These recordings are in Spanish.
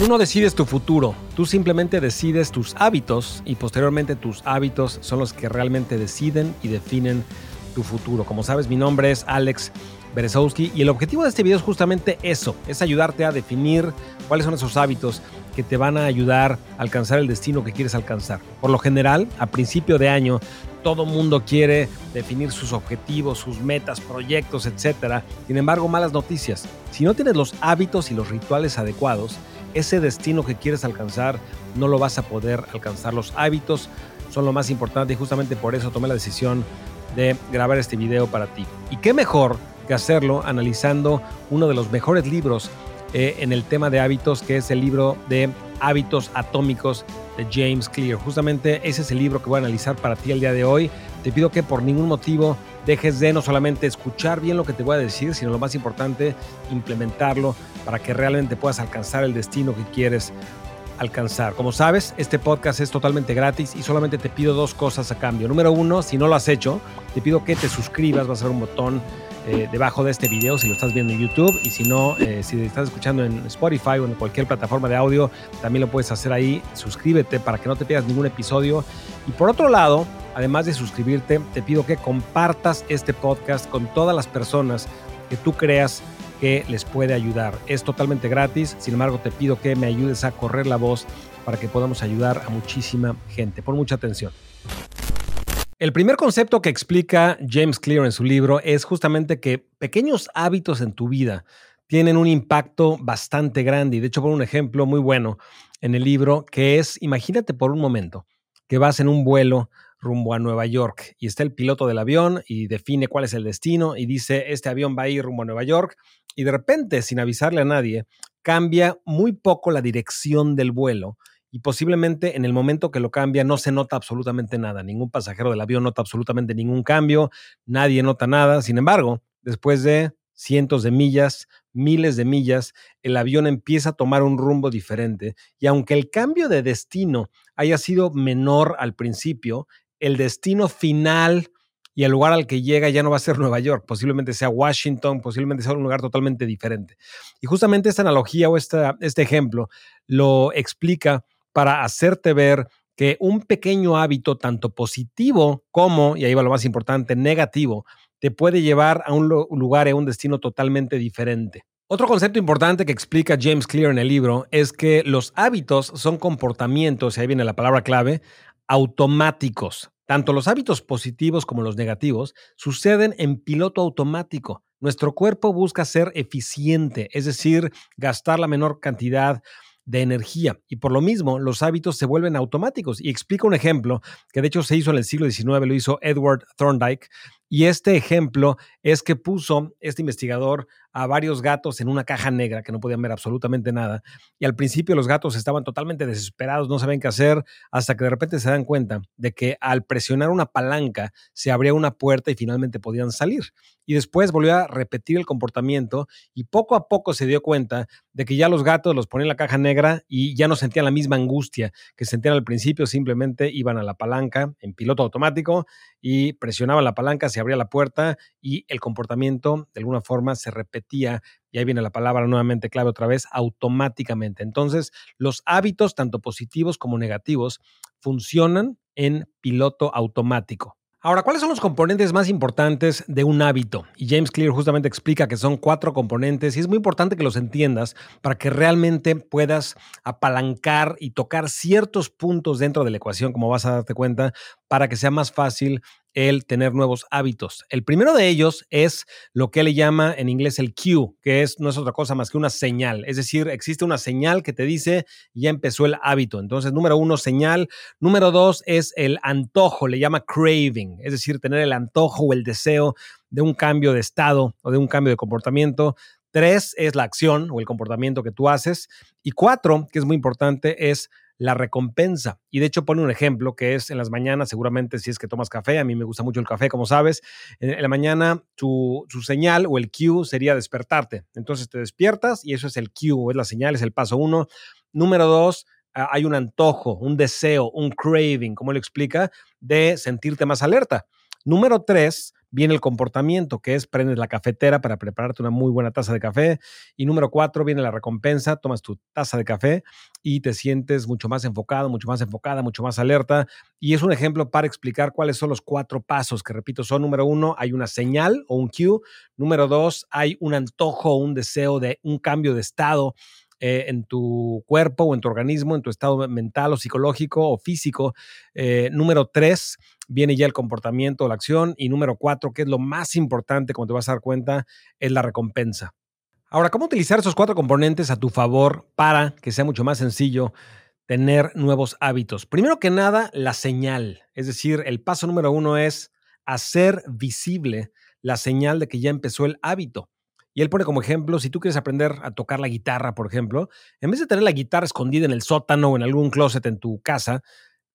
Tú no decides tu futuro, tú simplemente decides tus hábitos y posteriormente tus hábitos son los que realmente deciden y definen tu futuro. Como sabes, mi nombre es Alex Berezowski y el objetivo de este video es justamente eso, es ayudarte a definir cuáles son esos hábitos que te van a ayudar a alcanzar el destino que quieres alcanzar. Por lo general, a principio de año, todo mundo quiere definir sus objetivos, sus metas, proyectos, etc. Sin embargo, malas noticias. Si no tienes los hábitos y los rituales adecuados, ese destino que quieres alcanzar no lo vas a poder alcanzar. Los hábitos son lo más importante y justamente por eso tomé la decisión de grabar este video para ti. Y qué mejor que hacerlo analizando uno de los mejores libros eh, en el tema de hábitos, que es el libro de hábitos atómicos de James Clear. Justamente ese es el libro que voy a analizar para ti el día de hoy. Te pido que por ningún motivo dejes de no solamente escuchar bien lo que te voy a decir, sino lo más importante, implementarlo para que realmente puedas alcanzar el destino que quieres alcanzar. Como sabes, este podcast es totalmente gratis y solamente te pido dos cosas a cambio. Número uno, si no lo has hecho, te pido que te suscribas, va a ser un botón eh, debajo de este video si lo estás viendo en YouTube y si no, eh, si estás escuchando en Spotify o en cualquier plataforma de audio, también lo puedes hacer ahí. Suscríbete para que no te pierdas ningún episodio. Y por otro lado, además de suscribirte, te pido que compartas este podcast con todas las personas que tú creas que les puede ayudar. Es totalmente gratis, sin embargo te pido que me ayudes a correr la voz para que podamos ayudar a muchísima gente. Pon mucha atención. El primer concepto que explica James Clear en su libro es justamente que pequeños hábitos en tu vida tienen un impacto bastante grande. Y de hecho, por un ejemplo muy bueno en el libro, que es, imagínate por un momento que vas en un vuelo rumbo a Nueva York y está el piloto del avión y define cuál es el destino y dice, este avión va a ir rumbo a Nueva York y de repente, sin avisarle a nadie, cambia muy poco la dirección del vuelo y posiblemente en el momento que lo cambia no se nota absolutamente nada. Ningún pasajero del avión nota absolutamente ningún cambio, nadie nota nada. Sin embargo, después de cientos de millas, miles de millas, el avión empieza a tomar un rumbo diferente y aunque el cambio de destino haya sido menor al principio, el destino final y el lugar al que llega ya no va a ser Nueva York, posiblemente sea Washington, posiblemente sea un lugar totalmente diferente. Y justamente esta analogía o este ejemplo lo explica para hacerte ver que un pequeño hábito, tanto positivo como, y ahí va lo más importante, negativo, te puede llevar a un lugar, a un destino totalmente diferente. Otro concepto importante que explica James Clear en el libro es que los hábitos son comportamientos, y ahí viene la palabra clave, automáticos. Tanto los hábitos positivos como los negativos suceden en piloto automático. Nuestro cuerpo busca ser eficiente, es decir, gastar la menor cantidad de energía. Y por lo mismo, los hábitos se vuelven automáticos. Y explico un ejemplo que de hecho se hizo en el siglo XIX, lo hizo Edward Thorndike. Y este ejemplo es que puso este investigador a varios gatos en una caja negra que no podían ver absolutamente nada. Y al principio los gatos estaban totalmente desesperados, no sabían qué hacer, hasta que de repente se dan cuenta de que al presionar una palanca se abría una puerta y finalmente podían salir. Y después volvió a repetir el comportamiento y poco a poco se dio cuenta de que ya los gatos los ponían en la caja negra y ya no sentían la misma angustia que sentían al principio, simplemente iban a la palanca en piloto automático y presionaban la palanca, se abría la puerta y el comportamiento de alguna forma se repetía, y ahí viene la palabra nuevamente clave otra vez, automáticamente. Entonces, los hábitos, tanto positivos como negativos, funcionan en piloto automático. Ahora, ¿cuáles son los componentes más importantes de un hábito? Y James Clear justamente explica que son cuatro componentes y es muy importante que los entiendas para que realmente puedas apalancar y tocar ciertos puntos dentro de la ecuación, como vas a darte cuenta, para que sea más fácil el tener nuevos hábitos. El primero de ellos es lo que le llama en inglés el cue, que es, no es otra cosa más que una señal. Es decir, existe una señal que te dice ya empezó el hábito. Entonces, número uno, señal. Número dos es el antojo, le llama craving, es decir, tener el antojo o el deseo de un cambio de estado o de un cambio de comportamiento. Tres es la acción o el comportamiento que tú haces. Y cuatro, que es muy importante, es la recompensa. Y de hecho pone un ejemplo que es en las mañanas, seguramente si es que tomas café, a mí me gusta mucho el café, como sabes, en la mañana tu, señal o el cue sería despertarte. Entonces te despiertas y eso es el cue, es la señal, es el paso uno. Número dos, hay un antojo, un deseo, un craving, como lo explica, de sentirte más alerta. Número tres, viene el comportamiento, que es prendes la cafetera para prepararte una muy buena taza de café. Y número cuatro, viene la recompensa, tomas tu taza de café y te sientes mucho más enfocado, mucho más enfocada, mucho más alerta. Y es un ejemplo para explicar cuáles son los cuatro pasos, que repito, son número uno, hay una señal o un cue. Número dos, hay un antojo un deseo de un cambio de estado eh, en tu cuerpo o en tu organismo, en tu estado mental o psicológico o físico. Eh, número tres, viene ya el comportamiento o la acción. Y número cuatro, que es lo más importante, como te vas a dar cuenta, es la recompensa. Ahora, ¿cómo utilizar esos cuatro componentes a tu favor para que sea mucho más sencillo tener nuevos hábitos? Primero que nada, la señal. Es decir, el paso número uno es hacer visible la señal de que ya empezó el hábito. Y él pone como ejemplo, si tú quieres aprender a tocar la guitarra, por ejemplo, en vez de tener la guitarra escondida en el sótano o en algún closet en tu casa,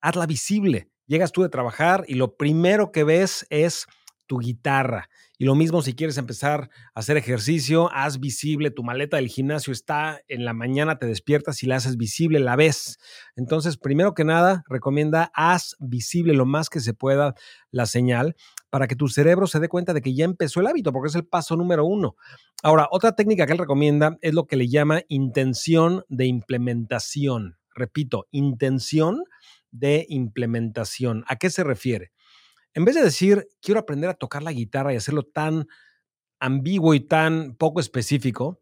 hazla visible. Llegas tú de trabajar y lo primero que ves es tu guitarra. Y lo mismo si quieres empezar a hacer ejercicio, haz visible, tu maleta del gimnasio está en la mañana, te despiertas y la haces visible, la ves. Entonces, primero que nada, recomienda haz visible lo más que se pueda la señal para que tu cerebro se dé cuenta de que ya empezó el hábito, porque es el paso número uno. Ahora, otra técnica que él recomienda es lo que le llama intención de implementación. Repito, intención de implementación. ¿A qué se refiere? En vez de decir, quiero aprender a tocar la guitarra y hacerlo tan ambiguo y tan poco específico,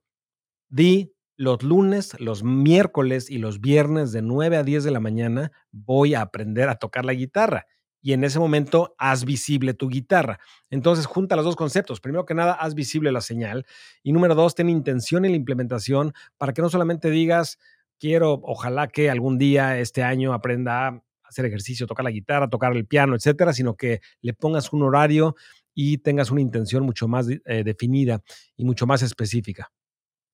di los lunes, los miércoles y los viernes de 9 a 10 de la mañana voy a aprender a tocar la guitarra. Y en ese momento haz visible tu guitarra. Entonces junta los dos conceptos. Primero que nada, haz visible la señal. Y número dos, ten intención en la implementación para que no solamente digas, quiero, ojalá que algún día este año aprenda hacer ejercicio, tocar la guitarra, tocar el piano, etcétera, sino que le pongas un horario y tengas una intención mucho más eh, definida y mucho más específica.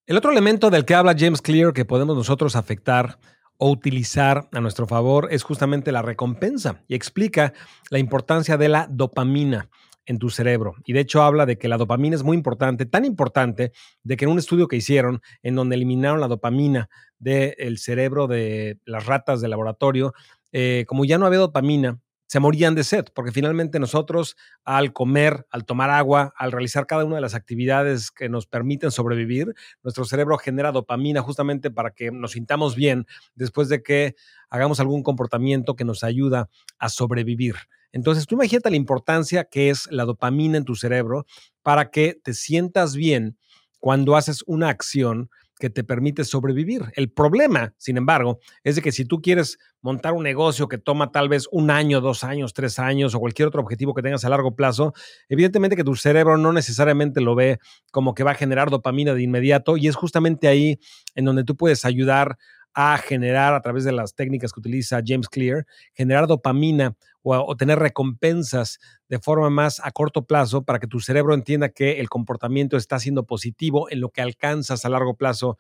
El otro elemento del que habla James Clear que podemos nosotros afectar o utilizar a nuestro favor es justamente la recompensa y explica la importancia de la dopamina en tu cerebro. Y de hecho habla de que la dopamina es muy importante, tan importante de que en un estudio que hicieron en donde eliminaron la dopamina del cerebro de las ratas de laboratorio, eh, como ya no había dopamina, se morían de sed, porque finalmente nosotros al comer, al tomar agua, al realizar cada una de las actividades que nos permiten sobrevivir, nuestro cerebro genera dopamina justamente para que nos sintamos bien después de que hagamos algún comportamiento que nos ayuda a sobrevivir. Entonces, tú imagínate la importancia que es la dopamina en tu cerebro para que te sientas bien cuando haces una acción que te permite sobrevivir. El problema, sin embargo, es de que si tú quieres montar un negocio que toma tal vez un año, dos años, tres años o cualquier otro objetivo que tengas a largo plazo, evidentemente que tu cerebro no necesariamente lo ve como que va a generar dopamina de inmediato y es justamente ahí en donde tú puedes ayudar a generar a través de las técnicas que utiliza James Clear, generar dopamina o, tener recompensas de forma más a corto plazo para que tu cerebro entienda que el comportamiento está siendo positivo en lo que alcanzas a largo plazo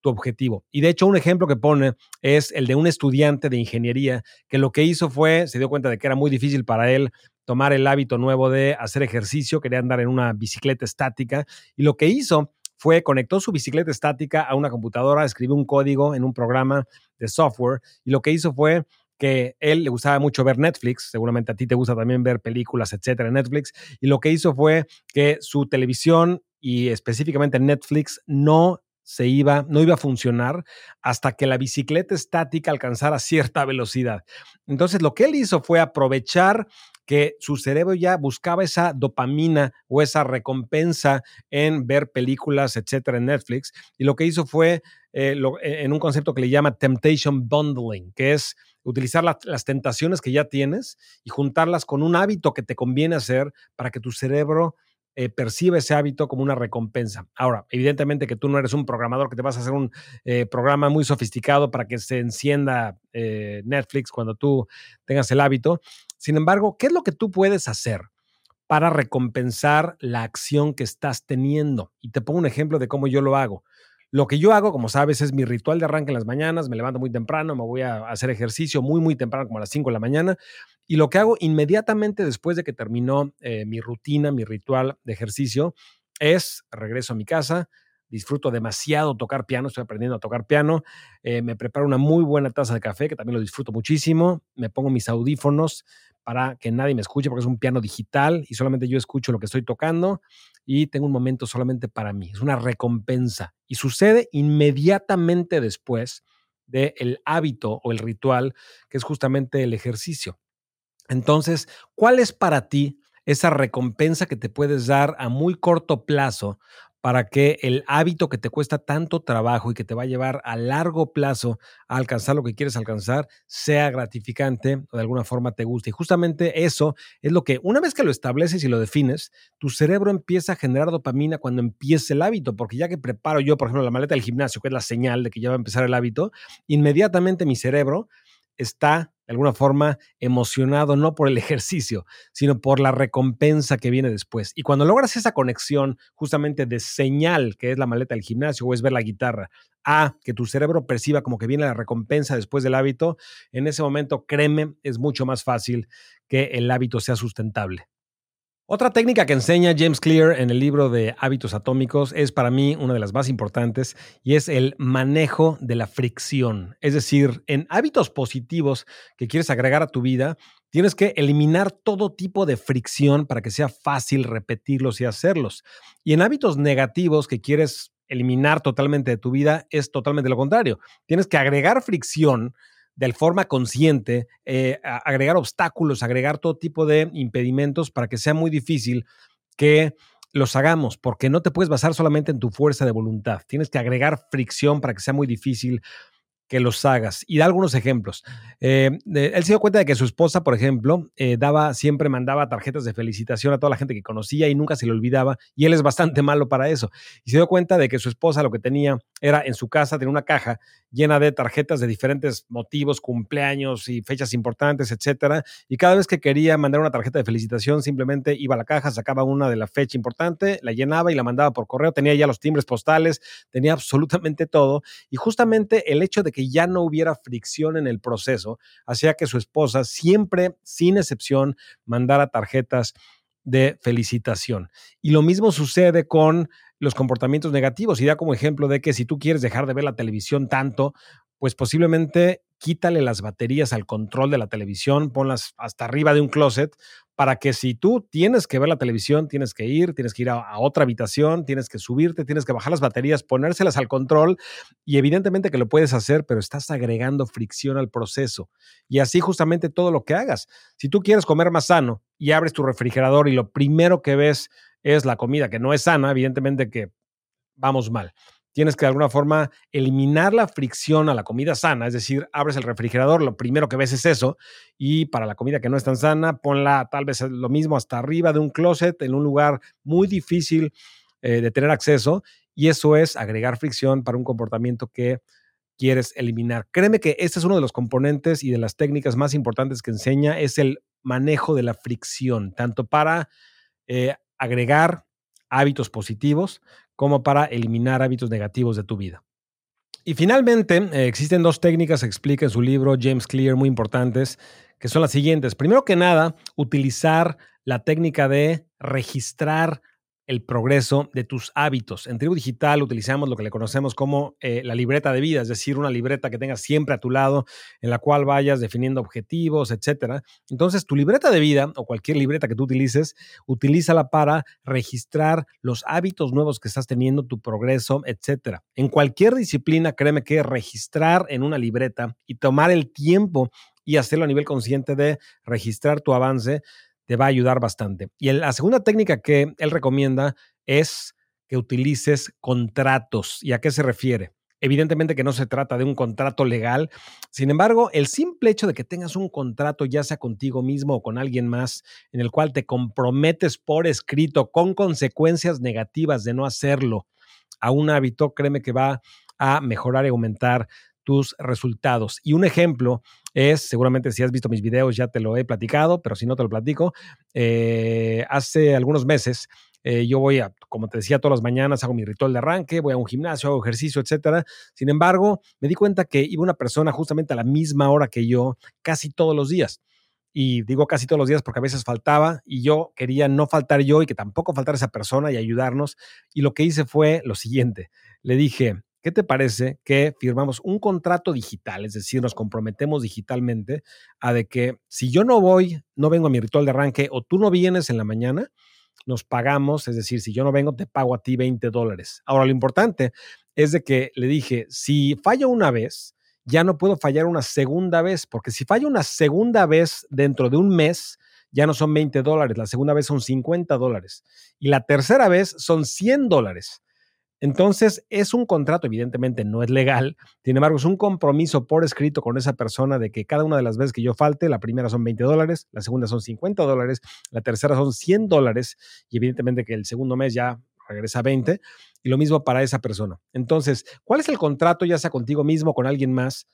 tu objetivo. Y de hecho, un ejemplo que pone es el de un estudiante de ingeniería que lo que hizo fue, se dio cuenta de que era muy difícil para él tomar el hábito nuevo de hacer ejercicio, quería andar en una bicicleta estática, y lo que hizo fue conectó su bicicleta estática a una computadora, escribió un código en un programa de software, y lo que hizo fue que él le gustaba mucho ver Netflix, seguramente a ti te gusta también ver películas, etcétera, en Netflix, y lo que hizo fue que su televisión y específicamente Netflix no se iba, no iba a funcionar hasta que la bicicleta estática alcanzara cierta velocidad. Entonces, lo que él hizo fue aprovechar que su cerebro ya buscaba esa dopamina o esa recompensa en ver películas, etcétera, en Netflix. Y lo que hizo fue eh, eh, en un concepto que le llama temptation bundling, que es utilizar las tentaciones que ya tienes y juntarlas con un hábito que te conviene hacer para que tu cerebro eh, perciba ese hábito como una recompensa. Ahora, evidentemente que tú no eres un programador que te vas a hacer un programa muy sofisticado para que se encienda Netflix cuando tú tengas el hábito, sin embargo, ¿qué es lo que tú puedes hacer para recompensar la acción que estás teniendo? Y te pongo un ejemplo de cómo yo lo hago. Lo que yo hago, como sabes, es mi ritual de arranque en las mañanas. Me levanto muy temprano, me voy a hacer ejercicio muy, muy temprano, como a las 5 de la mañana. Y lo que hago inmediatamente después de que terminó eh, mi rutina, mi ritual de ejercicio, es regreso a mi casa, disfruto demasiado tocar piano, estoy aprendiendo a tocar piano, eh, me preparo una muy buena taza de café, que también lo disfruto muchísimo, me pongo mis audífonos, para que nadie me escuche porque es un piano digital y solamente yo escucho lo que estoy tocando y tengo un momento solamente para mí. Es una recompensa y sucede inmediatamente después del hábito o el ritual que es justamente el ejercicio. Entonces, ¿cuál es para ti esa recompensa que te puedes dar a muy corto plazo para que el hábito que te cuesta tanto trabajo y que te va a llevar a largo plazo a alcanzar lo que quieres alcanzar sea gratificante o de alguna forma te guste. Y justamente eso es lo que una vez que lo estableces y lo defines, tu cerebro empieza a generar dopamina cuando empiece el hábito, porque ya que preparo yo, por ejemplo, la maleta del gimnasio, que es la señal de que ya va a empezar el hábito, inmediatamente mi cerebro está de alguna forma emocionado no por el ejercicio, sino por la recompensa que viene después. Y cuando logras esa conexión justamente de señal, que es la maleta del gimnasio o es ver la guitarra, a que tu cerebro perciba como que viene la recompensa después del hábito, en ese momento, créeme, es mucho más fácil que el hábito sea sustentable. Otra técnica que enseña James Clear en el libro de hábitos atómicos es para mí una de las más importantes y es el manejo de la fricción. Es decir, en hábitos positivos que quieres agregar a tu vida, tienes que eliminar todo tipo de fricción para que sea fácil repetirlos y hacerlos. Y en hábitos negativos que quieres eliminar totalmente de tu vida, es totalmente lo contrario. Tienes que agregar fricción de forma consciente, eh, agregar obstáculos, agregar todo tipo de impedimentos para que sea muy difícil que los hagamos, porque no te puedes basar solamente en tu fuerza de voluntad. Tienes que agregar fricción para que sea muy difícil que los hagas. Y da algunos ejemplos. Eh, él se dio cuenta de que su esposa, por ejemplo, eh, daba, siempre mandaba tarjetas de felicitación a toda la gente que conocía y nunca se le olvidaba. Y él es bastante malo para eso. Y se dio cuenta de que su esposa lo que tenía era en su casa, tenía una caja llena de tarjetas de diferentes motivos, cumpleaños y fechas importantes, etcétera. Y cada vez que quería mandar una tarjeta de felicitación, simplemente iba a la caja, sacaba una de la fecha importante, la llenaba y la mandaba por correo. Tenía ya los timbres postales, tenía absolutamente todo. Y justamente el hecho de que ya no hubiera fricción en el proceso hacía que su esposa siempre, sin excepción, mandara tarjetas de felicitación. Y lo mismo sucede con los comportamientos negativos y da como ejemplo de que si tú quieres dejar de ver la televisión tanto, pues posiblemente quítale las baterías al control de la televisión, ponlas hasta arriba de un closet para que si tú tienes que ver la televisión, tienes que ir, tienes que ir a, otra habitación, tienes que subirte, tienes que bajar las baterías, ponérselas al control y evidentemente que lo puedes hacer, pero estás agregando fricción al proceso. Y así justamente todo lo que hagas. Si tú quieres comer más sano y abres tu refrigerador y lo primero que ves es la comida que no es sana, evidentemente que vamos mal tienes que de alguna forma eliminar la fricción a la comida sana, es decir, abres el refrigerador, lo primero que ves es eso, y para la comida que no es tan sana, ponla tal vez lo mismo hasta arriba de un closet, en un lugar muy difícil eh, de tener acceso, y eso es agregar fricción para un comportamiento que quieres eliminar. Créeme que este es uno de los componentes y de las técnicas más importantes que enseña, es el manejo de la fricción, tanto para eh, agregar hábitos positivos como para eliminar hábitos negativos de tu vida. Y finalmente, eh, existen dos técnicas, explica en su libro James Clear, muy importantes, que son las siguientes. Primero que nada, utilizar la técnica de registrar el progreso de tus hábitos. En Tribu Digital utilizamos lo que le conocemos como eh, la libreta de vida, es decir, una libreta que tengas siempre a tu lado, en la cual vayas definiendo objetivos, etcétera. Entonces, tu libreta de vida o cualquier libreta que tú utilices, utilízala para registrar los hábitos nuevos que estás teniendo, tu progreso, etcétera. En cualquier disciplina, créeme que registrar en una libreta y tomar el tiempo y hacerlo a nivel consciente de registrar tu avance te va a ayudar bastante. Y la segunda técnica que él recomienda es que utilices contratos. ¿Y a qué se refiere? Evidentemente que no se trata de un contrato legal. Sin embargo, el simple hecho de que tengas un contrato, ya sea contigo mismo o con alguien más, en el cual te comprometes por escrito con consecuencias negativas de no hacerlo a un hábito, créeme que va a mejorar y aumentar tus resultados. Y un ejemplo es, seguramente si has visto mis videos ya te lo he platicado, pero si no te lo platico, eh, hace algunos meses eh, yo voy a, como te decía, todas las mañanas hago mi ritual de arranque, voy a un gimnasio, hago ejercicio, etcétera. Sin embargo, me di cuenta que iba una persona justamente a la misma hora que yo, casi todos los días. Y digo casi todos los días porque a veces faltaba y yo quería no faltar yo y que tampoco faltara esa persona y ayudarnos. Y lo que hice fue lo siguiente. Le dije, ¿qué te parece que firmamos un contrato digital? Es decir, nos comprometemos digitalmente a de que si yo no voy, no vengo a mi ritual de arranque o tú no vienes en la mañana, nos pagamos, es decir, si yo no vengo, te pago a ti 20 dólares. Ahora, lo importante es de que le dije, si fallo una vez, ya no puedo fallar una segunda vez, porque si fallo una segunda vez dentro de un mes, ya no son 20 dólares, la segunda vez son 50 dólares y la tercera vez son 100 dólares. Entonces, es un contrato, evidentemente no es legal, sin embargo, es un compromiso por escrito con esa persona de que cada una de las veces que yo falte, la primera son 20 dólares, la segunda son 50 dólares, la tercera son 100 dólares y evidentemente que el segundo mes ya regresa 20 y lo mismo para esa persona. Entonces, ¿cuál es el contrato, ya sea contigo mismo o con alguien más,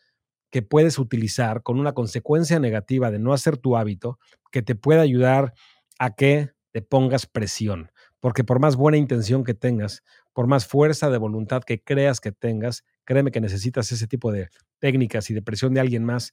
que puedes utilizar con una consecuencia negativa de no hacer tu hábito que te pueda ayudar a que te pongas presión? Porque por más buena intención que tengas, por más fuerza de voluntad que creas que tengas, créeme que necesitas ese tipo de técnicas y de presión de alguien más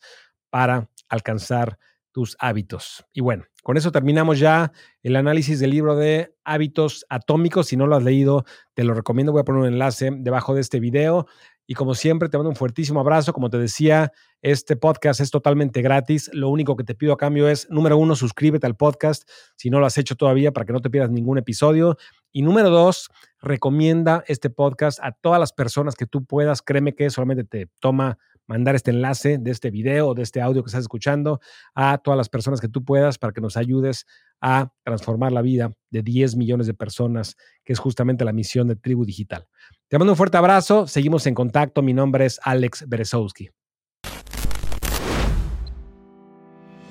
para alcanzar tus hábitos. Y bueno, con eso terminamos ya el análisis del libro de hábitos atómicos. Si no lo has leído, te lo recomiendo. Voy a poner un enlace debajo de este video. Y como siempre, te mando un fuertísimo abrazo. Como te decía, este podcast es totalmente gratis. Lo único que te pido a cambio es, número uno, suscríbete al podcast si no lo has hecho todavía para que no te pierdas ningún episodio. Y número dos, recomienda este podcast a todas las personas que tú puedas. Créeme que solamente te toma mandar este enlace de este video, de este audio que estás escuchando a todas las personas que tú puedas para que nos ayudes a transformar la vida de 10 millones de personas, que es justamente la misión de Tribu Digital. Te mando un fuerte abrazo, seguimos en contacto. Mi nombre es Alex Berezowski.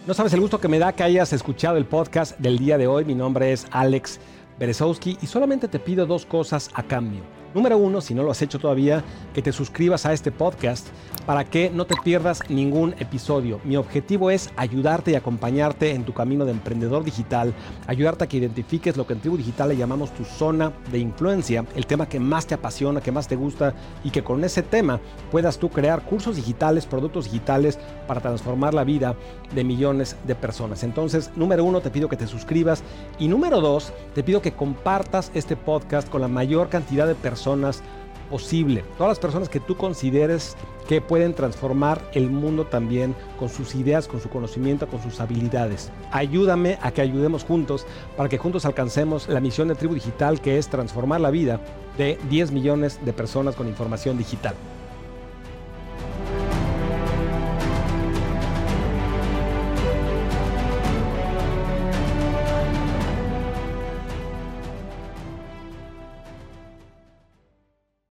No sabes el gusto que me da que hayas escuchado el podcast del día de hoy. Mi nombre es Alex Berezowski y solamente te pido dos cosas a cambio. Número uno, si no lo has hecho todavía, que te suscribas a este podcast para que no te pierdas ningún episodio. Mi objetivo es ayudarte y acompañarte en tu camino de emprendedor digital, ayudarte a que identifiques lo que en Tribu Digital le llamamos tu zona de influencia, el tema que más te apasiona, que más te gusta y que con ese tema puedas tú crear cursos digitales, productos digitales para transformar la vida de millones de personas. Entonces, número uno, te pido que te suscribas y número dos, te pido que compartas este podcast con la mayor cantidad de personas personas posible. Todas las personas que tú consideres que pueden transformar el mundo también con sus ideas, con su conocimiento, con sus habilidades. Ayúdame a que ayudemos juntos para que juntos alcancemos la misión de Tribu Digital que es transformar la vida de 10 millones de personas con información digital.